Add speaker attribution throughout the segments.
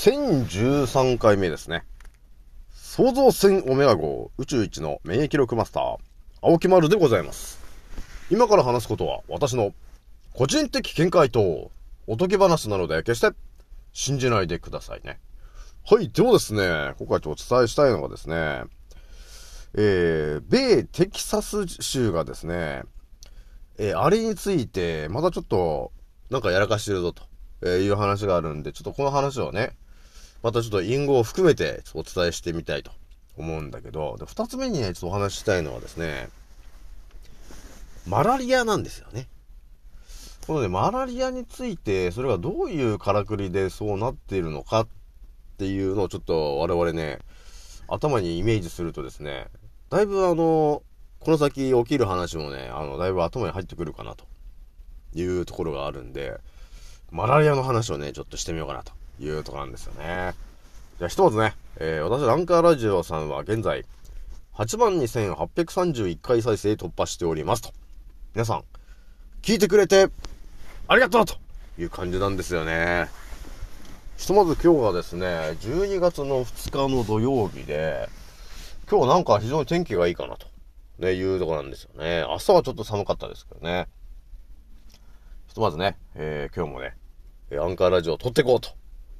Speaker 1: 1013回目ですね。創造船オメガ号宇宙一の免疫力マスター、青木丸でございます。今から話すことは私の個人的見解とおとぎ話なので決して信じないでくださいね。はい。ではですね、今回ちょっとお伝えしたいのがですね、えー、米テキサス州がですね、えー、あれについて、またちょっと、なんかやらかしてるぞと、えー、いう話があるんで、ちょっとこの話をね、またちょっと隠語を含めてお伝えしてみたいと思うんだけど、で、二つ目にね、ちょっとお話ししたいのはですね、マラリアなんですよね。このね、マラリアについて、それがどういうからくりでそうなっているのかっていうのをちょっと我々ね、頭にイメージするとですね、だいぶあの、この先起きる話もね、あの、だいぶ頭に入ってくるかなというところがあるんで、マラリアの話をね、ちょっとしてみようかなというとこなんですよね。じゃあひとまずね、えー、私、ランカーラジオさんは現在、82,831回再生突破しておりますと。皆さん、聞いてくれて、ありがとうという感じなんですよね。ひとまず今日はですね、12月の2日の土曜日で、今日なんか非常に天気がいいかなと、ね、いうとこなんですよね。朝はちょっと寒かったですけどね。ひとまずね、えー、今日もね、アンカーラジオを撮っていこうと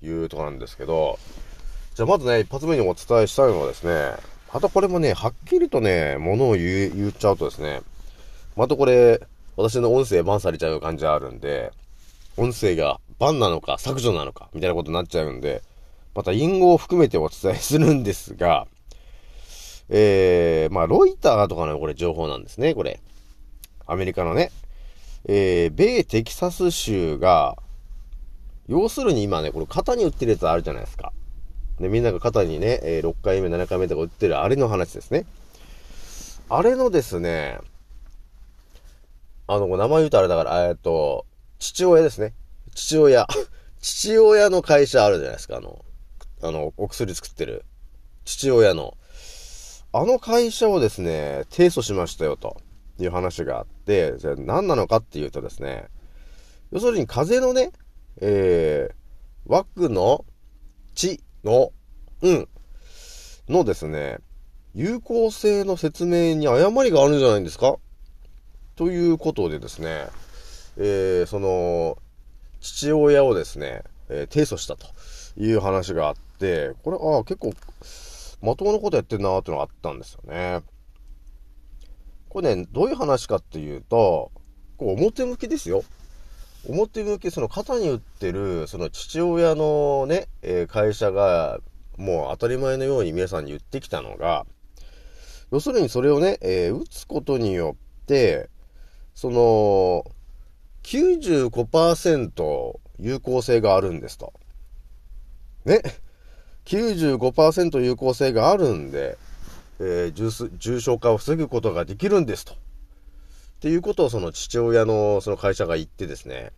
Speaker 1: いうとこなんですけど、じゃあまずね、一発目にお伝えしたいのはですね、またこれもね、はっきりとね、ものを言っちゃうとですね、またこれ、私の音声バンされちゃう感じがあるんで、音声がバンなのか削除なのかみたいなことになっちゃうんで、また隠語を含めてお伝えするんですが、えー、まあ、ロイターとかのこれ情報なんですね、これ。アメリカのね。えー、米テキサス州が、要するに今ね、これ肩に打ってるやつあるじゃないですか。で、みんなが肩にね、え、6回目、7回目とか打ってるあれの話ですね。あれのですね、あの、名前言うとあれだから、えっと、父親ですね。父親。父親の会社あるじゃないですか、あの、あの、お薬作ってる。父親の。あの会社をですね、提訴しましたよ、という話があって、じゃあ何なのかっていうとですね、要するに風邪のね、えー、枠の地の、うん、のですね、有効性の説明に誤りがあるんじゃないんですか？ということでですね、えー、その、父親をですね、えー、提訴したという話があって、これ、ああ、結構、まともなことやってんなーってのがあったんですよね。これね、どういう話かっていうと、こう表向きですよ。表向き、その肩に打ってる、その父親のね、え、会社が、もう当たり前のように皆さんに言ってきたのが、要するにそれをね、えー、打つことによって、その、95%有効性があるんですと。ね？95%有効性があるんで、えー、重症化を防ぐことができるんですと。っていうことをその父親のその会社が言ってですね、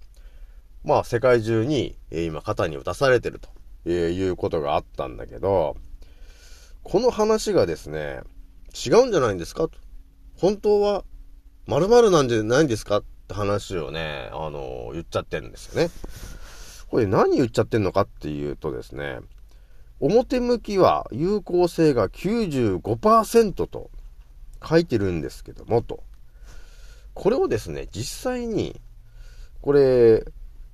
Speaker 1: まあ世界中に、え、今肩に打たされてると、え、いうことがあったんだけど、この話がですね、違うんじゃないんですかと。本当は〇〇なんじゃないんですかって話をね、あの、言っちゃってるんですよね。これ何言っちゃってんのかっていうとですね、表向きは有効性が95%と書いてるんですけども、と。これをですね、実際に、これ、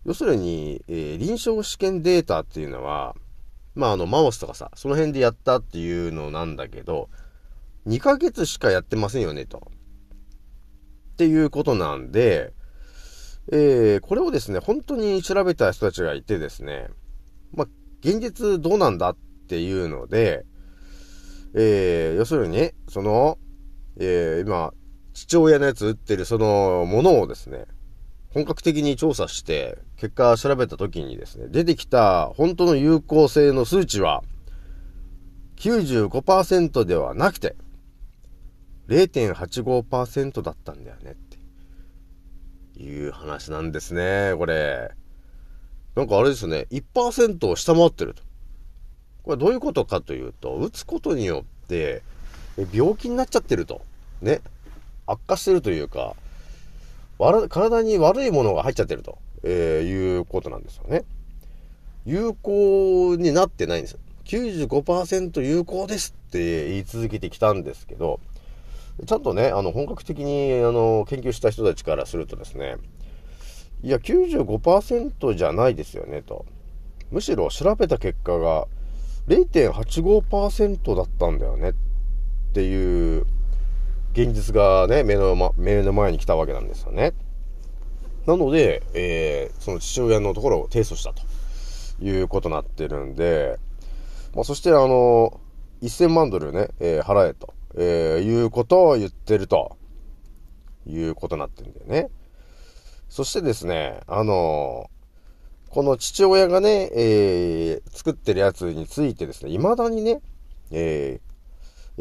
Speaker 1: 要するに、えー、臨床試験データっていうのは、まあ、あの、マウスとかさ、その辺でやったっていうのなんだけど、2ヶ月しかやってませんよね、と。っていうことなんで、えー、これをですね、本当に調べた人たちがいてですね、まあ、現実どうなんだっていうので、えー、要するに、その、えー、今、父親のやつ打ってるそのものをですね、本格的に調査して、結果調べた時にですね、出てきた本当の有効性の数値は、95%ではなくて、0.85%だったんだよねっていう話なんですね、これ。なんかあれですね、1%を下回ってると。これどういうことかというと、打つことによって、病気になっちゃってると。ね。悪化してるというか、体に悪いものが入っちゃってると、えー、いうことなんですよね。有効になってないんですよ。95%有効ですって言い続けてきたんですけど、ちゃんとね、あの、本格的に、あの、研究した人たちからするとですね、いや、95%じゃないですよね、と。むしろ調べた結果が0.85%だったんだよねっていう現実がね、目の,、ま、目の前に来たわけなんですよね。なので、えー、その父親のところを提訴したということになってるんで、まあ、そしてあの、1000万ドルね、えー、払えと、えー、いうことを言ってると、いうことになってるんだよね。そしてですね、あのこの父親がね、えー、作ってるやつについてですね、未だにね、えー、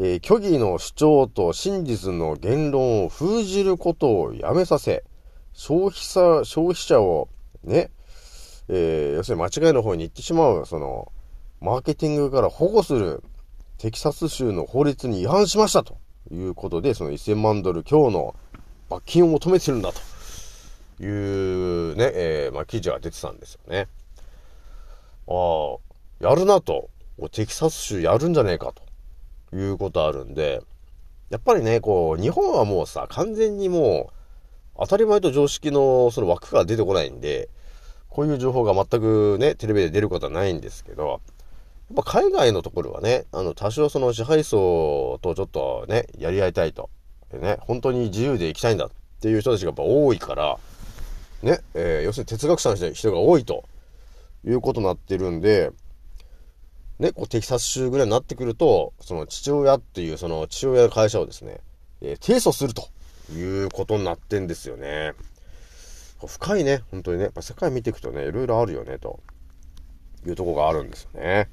Speaker 1: えー、虚偽の主張と真実の言論を封じることをやめさせ、消費者、消費者をね、えー、要するに間違いの方に行ってしまう、その、マーケティングから保護するテキサス州の法律に違反しましたということで、その1000万ドル強の罰金を求めてるんだと。いうね、えー、まあ、記事が出てたんですよね。ああ、やるなと。テキサス州やるんじゃねえかということあるんで、やっぱりね、こう、日本はもうさ、完全にもう、当たり前と常識のその枠が出てこないんで、こういう情報が全くね、テレビで出ることはないんですけど、やっぱ海外のところはね、あの、多少その支配層とちょっとね、やり合いたいと。でね、本当に自由で行きたいんだっていう人たちがやっぱ多いから、ね、えー、要するに哲学者の人が多いということになってるんで、ね、こうテキサス州ぐらいになってくると、その父親っていうその父親の会社をですね、えー、提訴するということになってんですよね。深いね、本当にね。やっぱ世界見ていくとね、いろいろあるよね、というとこがあるんですよね。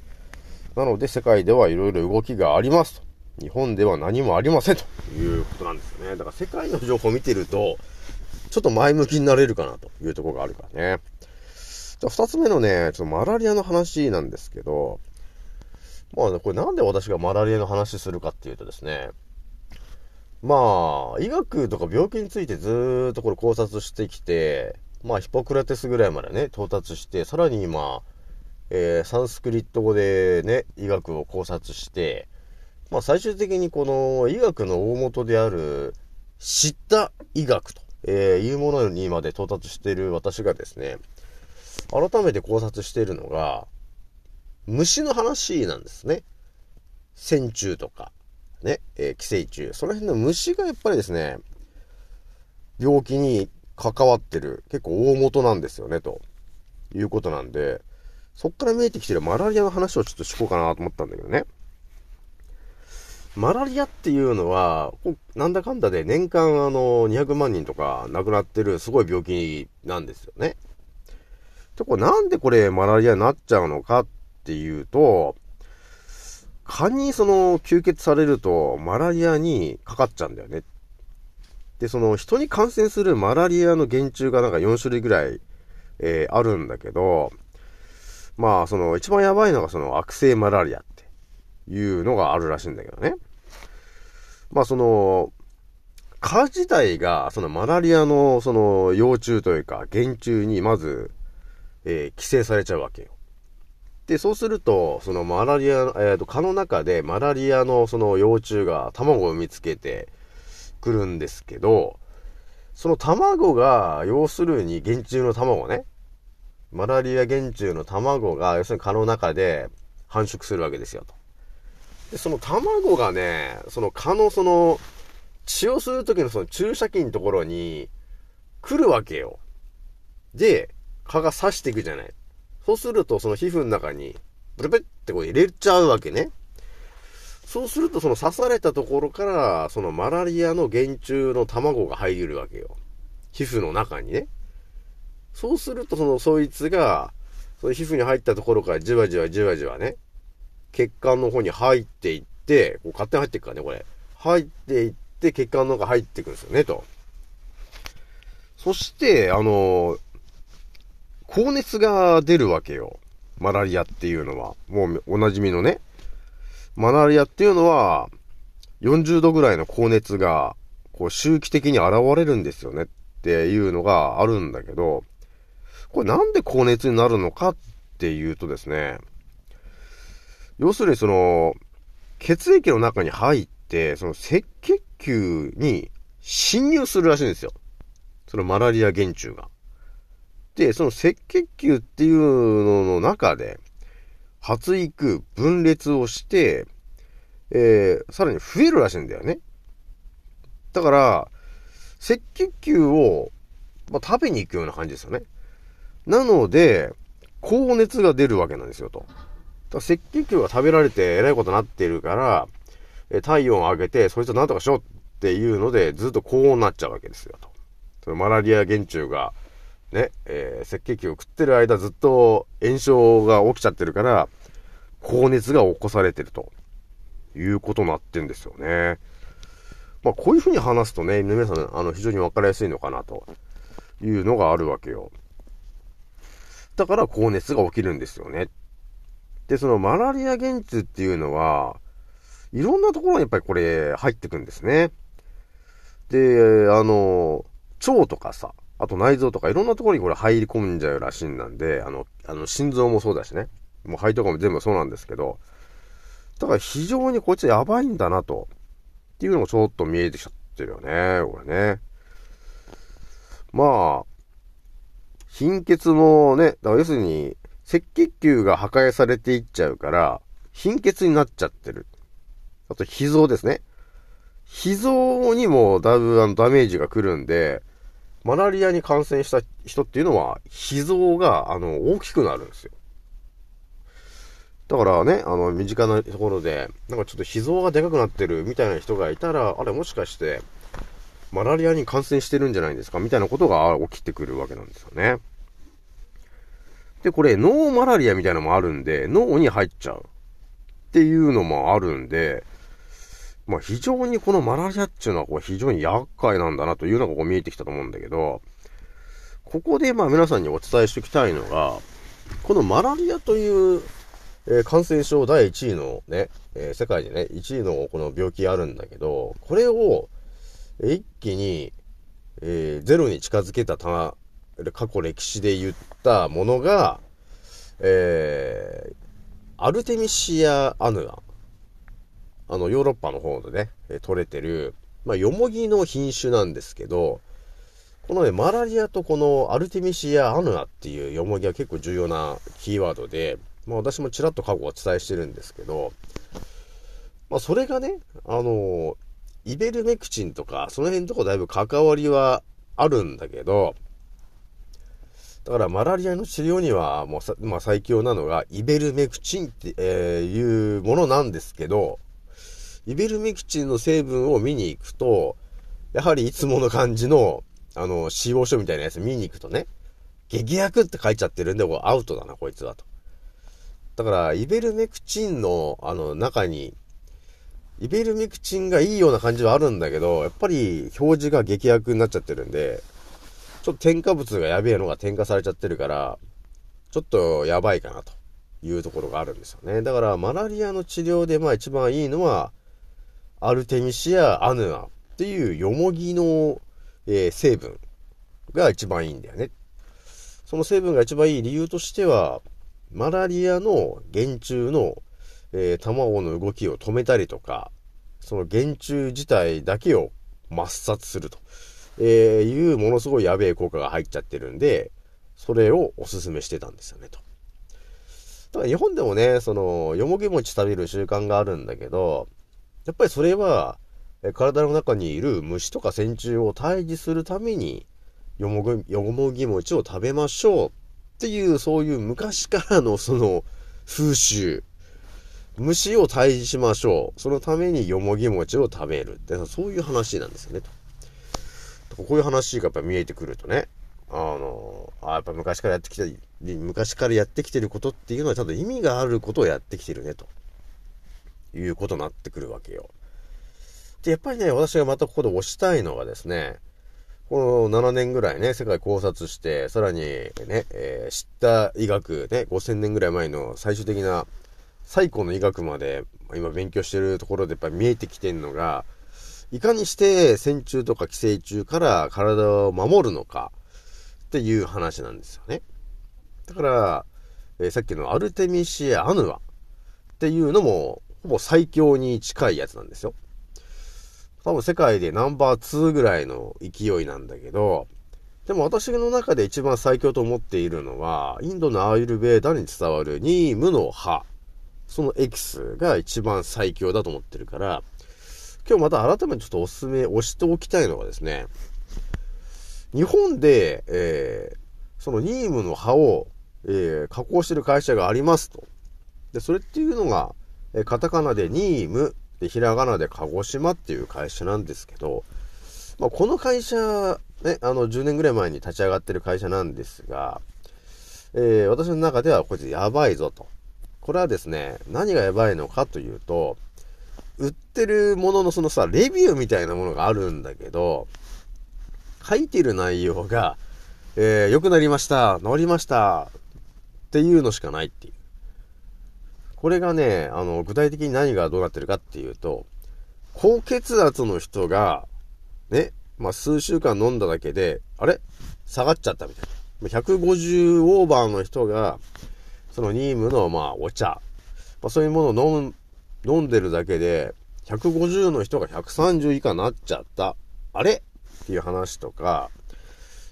Speaker 1: なので、世界ではいろいろ動きがありますと。日本では何もありませんということなんですよね。だから世界の情報を見てると、ちょっと前向きになれるかなというとこがあるからね。じゃあ二つ目のね、ちょっとマラリアの話なんですけど、まあ、これなんで私がマラリアの話するかっていうとですね、まあ、医学とか病気についてずっとこれ考察してきて、まあ、ヒポクラテスぐらいまでね、到達して、さらに今、えー、サンスクリット語でね、医学を考察して、まあ、最終的にこの医学の大元である、知った医学とえー、いうものにまで到達している私がですね、改めて考察しているのが、虫の話なんですね。線虫とか、ね、えー、寄生虫。その辺の虫がやっぱりですね、病気に関わってる、結構大元なんですよね、ということなんで、そっから見えてきてるマラリアの話をちょっとしこうかなと思ったんだけどね。マラリアっていうのは、なんだかんだで年間あの、200万人とか亡くなってるすごい病気なんですよね。で、これなんでこれマラリアになっちゃうのかっていうと、蚊にその吸血されるとマラリアにかかっちゃうんだよね。で、その人に感染するマラリアの原虫がなんか4種類ぐらい、えー、あるんだけど、まあその一番やばいのがその悪性マラリアっていうのがあるらしいんだけどね。まあその、蚊自体が、そのマラリアの、その幼虫というか、原虫にまず、えー、寄生されちゃうわけよ。で、そうすると、そのマラリア、えっ、ー、と、蚊の中でマラリアのその幼虫が卵を産みつけてくるんですけど、その卵が、要するに原虫の卵ね、マラリア原虫の卵が、要するに蚊の中で繁殖するわけですよ、と。で、その卵がね、その蚊のその、血を吸う時のその注射器のところに来るわけよ。で、蚊が刺していくじゃない。そうするとその皮膚の中にブルブルってこう入れちゃうわけね。そうするとその刺されたところからそのマラリアの原虫の卵が入るわけよ。皮膚の中にね。そうするとそのそいつがその皮膚に入ったところからじわじわじわじわね、血管の方に入っていって、こう勝手に入っていくからね、これ。入っていって、血管の中入っていくんですよね、と。そして、あの、高熱が出るわけよ。マラリアっていうのは。もうおなじみのね。マラリアっていうのは、40度ぐらいの高熱が、こう周期的に現れるんですよねっていうのがあるんだけど、これなんで高熱になるのかっていうとですね、要するにその、血液の中に入って、その赤血球に侵入するらしいんですよ。そのマラリア原虫が。で、その赤血球っていうのの中で、発育、分裂をして、えー、さらに増えるらしいんだよね。だから、赤血球を、まあ、食べに行くような感じですよね。なので、高熱が出るわけなんですよ、と。だ赤血球が食べられてえらいことになっているから、え体温を上げて、そいつをなんとかしようっていうので、ずっと高温になっちゃうわけですよ、と。そのマラリア原虫が、ね、えー、赤血球を食ってる間ずっと炎症が起きちゃってるから、高熱が起こされてるということになってんですよね。まあ、こういうふうに話すとね、皆さん、あの、非常にわかりやすいのかなというのがあるわけよ。だから高熱が起きるんですよね。で、そのマラリア原虫っていうのは、いろんなところにやっぱりこれ入ってくんですね。で、あの、腸とかさ、あと内臓とかいろんなところにこれ入り込んじゃうらしいんなんで、あの、あの、心臓もそうだしね。もう肺とかも全部そうなんですけど、だから非常にこいつやばいんだなと、っていうのもちょっと見えてきちゃってるよね、これね。まあ、貧血もね、だから要するに、赤血球が破壊されていっちゃうから、貧血になっちゃってる。あと、脾臓ですね。脾臓にもだいぶあのダメージが来るんで、マラリアに感染した人っていうのは、脾臓が、あの、大きくなるんですよ。だからね、あの、身近なところで、なんかちょっと脾臓がでかくなってるみたいな人がいたら、あれもしかして、マラリアに感染してるんじゃないですか？みたいなことが起きてくるわけなんですよね。で、これ、脳マラリアみたいなのもあるんで、脳に入っちゃう。っていうのもあるんで、まあ非常にこのマラリアっていうのはこう非常に厄介なんだなというのがこう見えてきたと思うんだけど、ここでまあ皆さんにお伝えしておきたいのが、このマラリアという、えー、感染症第1位のね、えー、世界でね、1位のこの病気あるんだけど、これを一気に、えー、ゼロに近づけたた、過去歴史で言ったものが、えー、アルテミシア・アヌアン。あの、ヨーロッパの方でね、取れてる、まあ、ヨモギの品種なんですけど、このね、マラリアとこのアルテミシア・アヌアっていうヨモギは結構重要なキーワードで、まあ私もちらっと過去お伝えしてるんですけど、まあそれがね、あの、イベルメクチンとか、その辺とこだいぶ関わりはあるんだけど、だからマラリアの治療にはもうまあ、最強なのがイベルメクチンって、いうものなんですけど、イベルメクチンの成分を見に行くと、やはりいつもの感じの、あの、使用書みたいなやつ見に行くとね、激薬って書いちゃってるんで、アウトだな、こいつはと。だから、イベルメクチンの、あの、中に、イベルメクチンがいいような感じはあるんだけど、やっぱり表示が激薬になっちゃってるんで、ちょっと添加物がやべえのが添加されちゃってるから、ちょっとやばいかなというところがあるんですよね。だから、マラリアの治療でまあ一番いいのは、アルテミシア・アヌアっていうヨモギの、えー、成分が一番いいんだよね。その成分が一番いい理由としては、マラリアの原虫の、えー、卵の動きを止めたりとか、その原虫自体だけを抹殺すると、えー、いうものすごいやべえ効果が入っちゃってるんで、それをおすすめしてたんですよね、と。だから日本でもね、その、よもぎ餅食べる習慣があるんだけど、やっぱりそれは、体の中にいる虫とか線虫を退治するために、よもぎ、よもぎ餅を食べましょうっていう、そういう昔からのその風習。虫を退治しましょう。そのためによもぎ餅を食べるって、そういう話なんですよね、と。こういう話がやっぱ見えてくるとね、あの、あやっぱ昔からやってきた、昔からやってきてることっていうのはちゃんと意味があることをやってきてるね、と。いうことになってくるわけよ。で、やっぱりね、私がまたここで推したいのはですね、この7年ぐらいね、世界考察して、さらにね、えー、知った医学ね、5000年ぐらい前の最終的な最古の医学まで今勉強してるところでやっぱり見えてきてるのが、いかにして線虫とか寄生虫から体を守るのかっていう話なんですよね。だから、えー、さっきのアルテミシア・アヌアっていうのも、ほぼ最強に近いやつなんですよ。多分世界でナンバー2ぐらいの勢いなんだけど、でも私の中で一番最強と思っているのは、インドのアーユルベーダに伝わるニームの葉。そのエキスが一番最強だと思ってるから、今日また改めてちょっとおすすめ、押しておきたいのがですね、日本で、えー、そのニームの葉を、えー、加工してる会社がありますと。で、それっていうのが、え、カタカナでニーム、で、ひらがなで鹿児島っていう会社なんですけど、まあ、この会社、ね、あの、10年ぐらい前に立ち上がってる会社なんですが、えー、私の中ではこいつやばいぞと。これはですね、何がやばいのかというと、売ってるもののそのさ、レビューみたいなものがあるんだけど、書いてる内容が、えー、良くなりました、治りました、っていうのしかないっていう。これがね、あの、具体的に何がどうなってるかっていうと、高血圧の人が、ね、まあ、数週間飲んだだけで、あれ？下がっちゃったみたいな。150オーバーの人が、そのニームの、まあ、お茶、まあ、そういうものを飲飲んでるだけで、150の人が130以下になっちゃった。あれ？っていう話とか、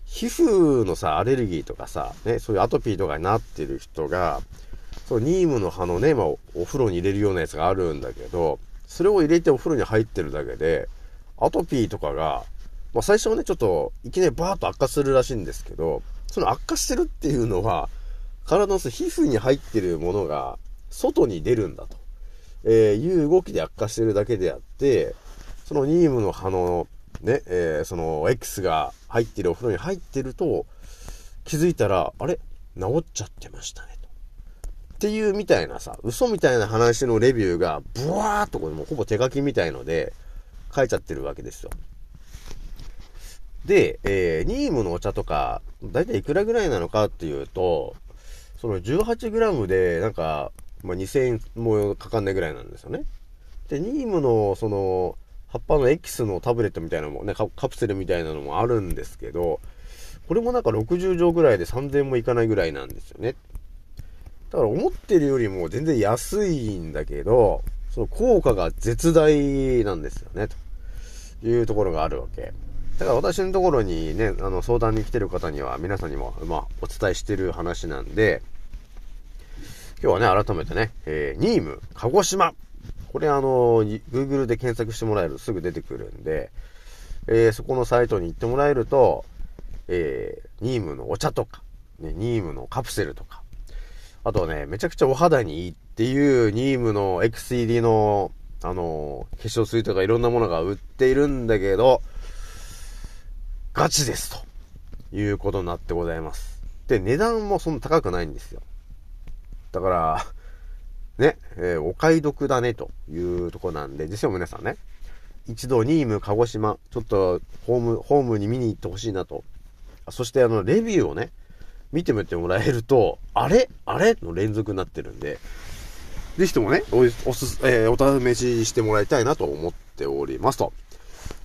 Speaker 1: 皮膚のさ、アレルギーとかさ、ね、そういうアトピーとかになってる人が、そう、ニームの葉のね、まあ、お風呂に入れるようなやつがあるんだけど、それを入れてお風呂に入ってるだけで、アトピーとかが、まあ、最初はね、ちょっと、いきなりバーッと悪化するらしいんですけど、その悪化してるっていうのは、体の皮膚に入ってるものが、外に出るんだと、えー、いう動きで悪化してるだけであって、そのニームの葉の、ね、えー、その X が入ってるお風呂に入ってると、気づいたら、あれ？治っちゃってましたね。ていうみたいなさ、嘘みたいな話のレビューが、ブワーっとこれもうほぼ手書きみたいので、書いちゃってるわけですよ。で、えー、ニームのお茶とか、だいたいいくらぐらいなのかっていうと、その 18g で、なんか、まあ、2000円もかかんないぐらいなんですよね。で、ニームの、その、葉っぱのエキスのタブレットみたいなのもね、カプセルみたいなのもあるんですけど、これもなんか60錠ぐらいで3000円もいかないぐらいなんですよね。だから思ってるよりも全然安いんだけど、その効果が絶大なんですよね、というところがあるわけ。だから私のところにね、あの相談に来てる方には皆さんにも、まあ、お伝えしてる話なんで、今日はね、改めてね、えー、ニーム、鹿児島。これあの、Google で検索してもらえるとすぐ出てくるんで、えー、そこのサイトに行ってもらえると、えー、ニームのお茶とか、ね、ニームのカプセルとか、あとはね、めちゃくちゃお肌にいいっていうニームの X 入りの、あの、化粧水とかいろんなものが売っているんだけど、ガチですということになってございます。で、値段もそんな高くないんですよ。だから、ね、えー、お買い得だねというとこなんで、実は皆さんね、一度ニーム鹿児島、ちょっとホーム、ホームに見に行ってほしいなと。そしてあの、レビューをね、見てみてもらえると、あれ？あれ？の連続になってるんで、ぜひともね、お、おす、えー、お試ししてもらいたいなと思っておりますと。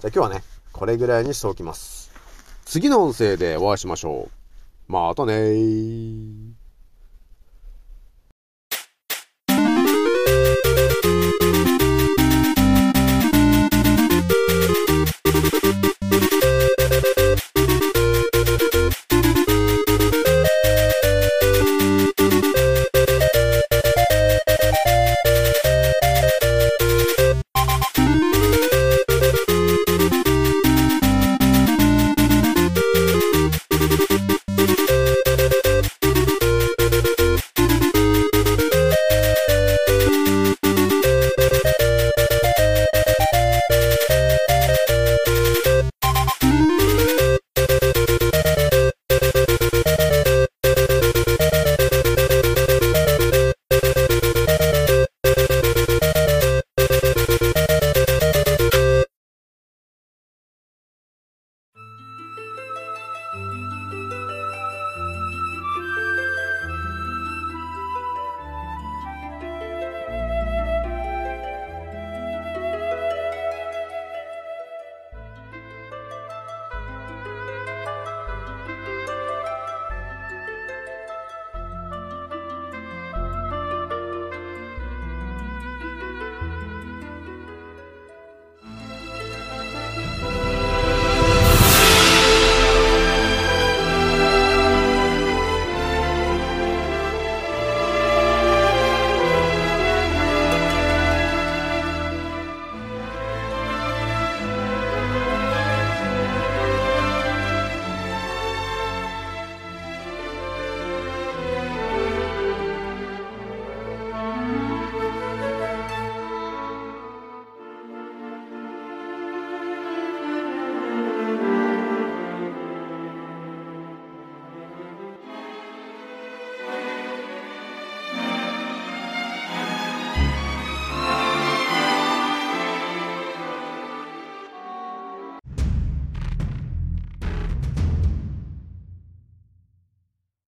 Speaker 1: じゃあ今日はね、これぐらいにしておきます。次の音声でお会いしましょう。またねー。